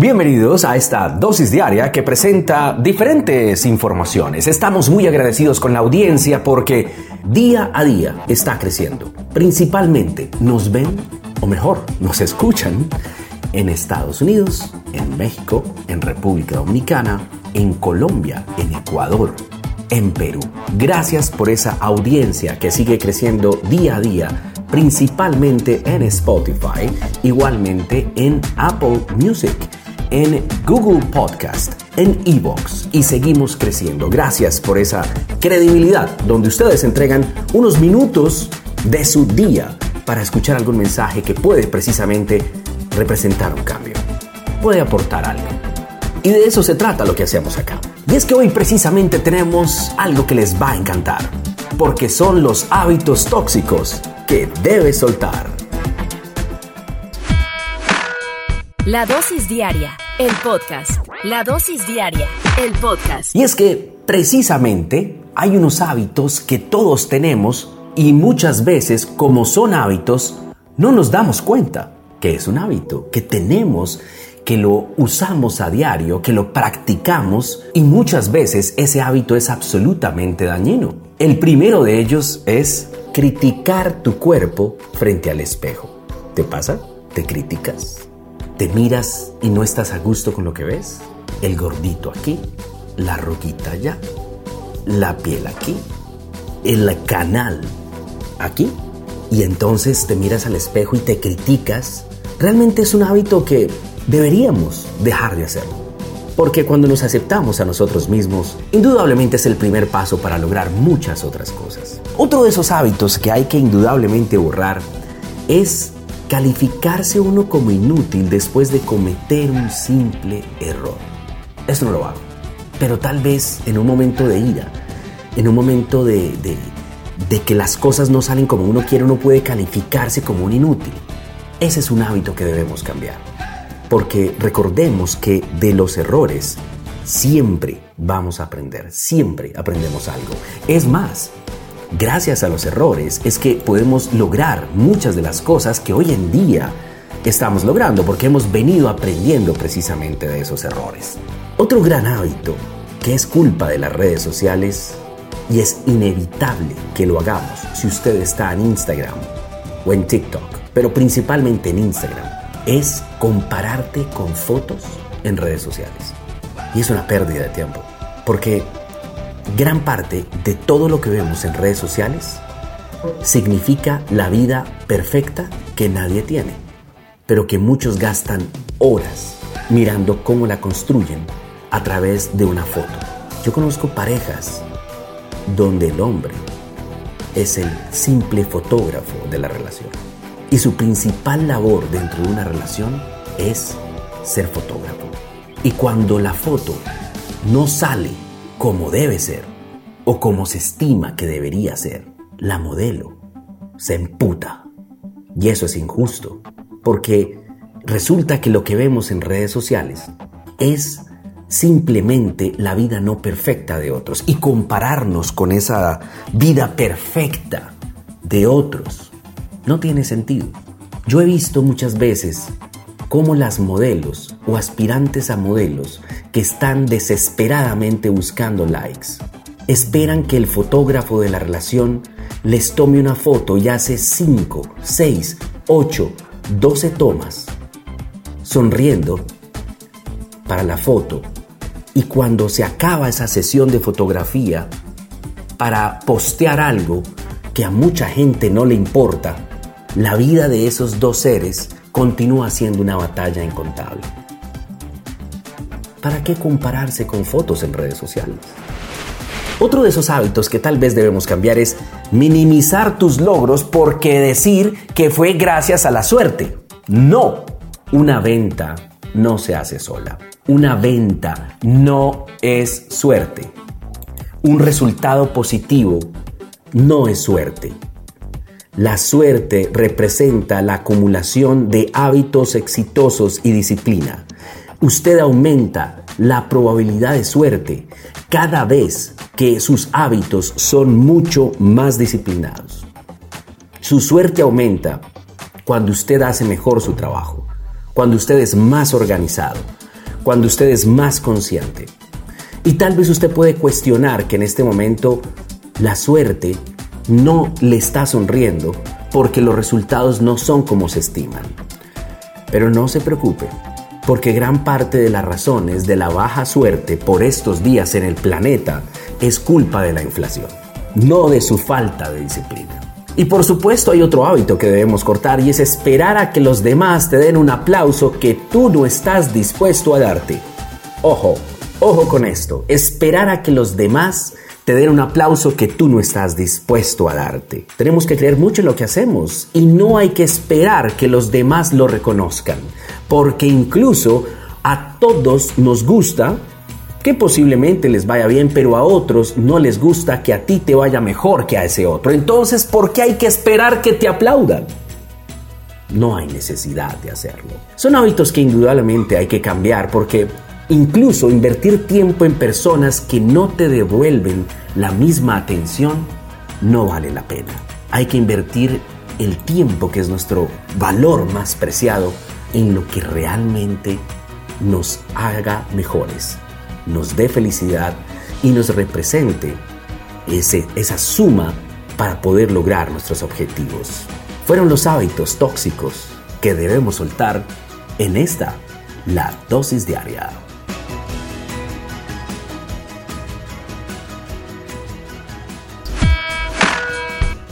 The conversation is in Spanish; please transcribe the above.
Bienvenidos a esta dosis diaria que presenta diferentes informaciones. Estamos muy agradecidos con la audiencia porque día a día está creciendo. Principalmente nos ven, o mejor, nos escuchan en Estados Unidos, en México, en República Dominicana, en Colombia, en Ecuador, en Perú. Gracias por esa audiencia que sigue creciendo día a día, principalmente en Spotify, igualmente en Apple Music, en Google Podcast, en Evox y seguimos creciendo. Gracias por esa credibilidad donde ustedes entregan unos minutos de su día para escuchar algún mensaje que puede precisamente representar un cambio, puede aportar algo. Y de eso se trata lo que hacemos acá. Y es que hoy precisamente tenemos algo que les va a encantar, porque son los hábitos tóxicos que debes soltar. La dosis diaria, el podcast. La dosis diaria, el podcast. Y es que precisamente hay unos hábitos que todos tenemos y muchas veces como son hábitos no nos damos cuenta que es un hábito, que tenemos, que lo usamos a diario, que lo practicamos y muchas veces ese hábito es absolutamente dañino. El primero de ellos es criticar tu cuerpo frente al espejo. ¿Te pasa? ¿Te criticas? ¿Te miras y no estás a gusto con lo que ves? El gordito aquí, la roquita allá, la piel aquí, el canal aquí. Y entonces te miras al espejo y te criticas. Realmente es un hábito que deberíamos dejar de hacer. Porque cuando nos aceptamos a nosotros mismos, indudablemente es el primer paso para lograr muchas otras cosas. Otro de esos hábitos que hay que indudablemente borrar es calificarse uno como inútil después de cometer un simple error. Esto no lo hago. Pero tal vez en un momento de ira, en un momento de, de, de que las cosas no salen como uno quiere, uno puede calificarse como un inútil. Ese es un hábito que debemos cambiar. Porque recordemos que de los errores siempre vamos a aprender, siempre aprendemos algo. Es más, gracias a los errores es que podemos lograr muchas de las cosas que hoy en día estamos logrando porque hemos venido aprendiendo precisamente de esos errores. Otro gran hábito que es culpa de las redes sociales y es inevitable que lo hagamos si usted está en Instagram o en TikTok, pero principalmente en Instagram, es compararte con fotos en redes sociales. Y es una pérdida de tiempo, porque gran parte de todo lo que vemos en redes sociales significa la vida perfecta que nadie tiene, pero que muchos gastan horas mirando cómo la construyen a través de una foto. Yo conozco parejas donde el hombre es el simple fotógrafo de la relación y su principal labor dentro de una relación es ser fotógrafo. Y cuando la foto no sale como debe ser o como se estima que debería ser, la modelo se emputa. Y eso es injusto, porque resulta que lo que vemos en redes sociales es simplemente la vida no perfecta de otros y compararnos con esa vida perfecta de otros. No tiene sentido. Yo he visto muchas veces cómo las modelos o aspirantes a modelos que están desesperadamente buscando likes, esperan que el fotógrafo de la relación les tome una foto y hace 5, 6, 8, 12 tomas, sonriendo para la foto. Y cuando se acaba esa sesión de fotografía, para postear algo que a mucha gente no le importa, la vida de esos dos seres continúa siendo una batalla incontable. ¿Para qué compararse con fotos en redes sociales? Otro de esos hábitos que tal vez debemos cambiar es minimizar tus logros porque decir que fue gracias a la suerte. No, una venta no se hace sola. Una venta no es suerte. Un resultado positivo no es suerte. La suerte representa la acumulación de hábitos exitosos y disciplina. Usted aumenta la probabilidad de suerte cada vez que sus hábitos son mucho más disciplinados. Su suerte aumenta cuando usted hace mejor su trabajo, cuando usted es más organizado, cuando usted es más consciente. Y tal vez usted puede cuestionar que en este momento la suerte no le está sonriendo porque los resultados no son como se estiman. Pero no se preocupe, porque gran parte de las razones de la baja suerte por estos días en el planeta es culpa de la inflación, no de su falta de disciplina. Y por supuesto hay otro hábito que debemos cortar y es esperar a que los demás te den un aplauso que tú no estás dispuesto a darte. Ojo, ojo con esto, esperar a que los demás te den un aplauso que tú no estás dispuesto a darte. Tenemos que creer mucho en lo que hacemos y no hay que esperar que los demás lo reconozcan, porque incluso a todos nos gusta que posiblemente les vaya bien, pero a otros no les gusta que a ti te vaya mejor que a ese otro. Entonces, ¿por qué hay que esperar que te aplaudan? No hay necesidad de hacerlo. Son hábitos que indudablemente hay que cambiar porque Incluso invertir tiempo en personas que no te devuelven la misma atención no vale la pena. Hay que invertir el tiempo, que es nuestro valor más preciado, en lo que realmente nos haga mejores, nos dé felicidad y nos represente ese, esa suma para poder lograr nuestros objetivos. Fueron los hábitos tóxicos que debemos soltar en esta, la dosis diaria.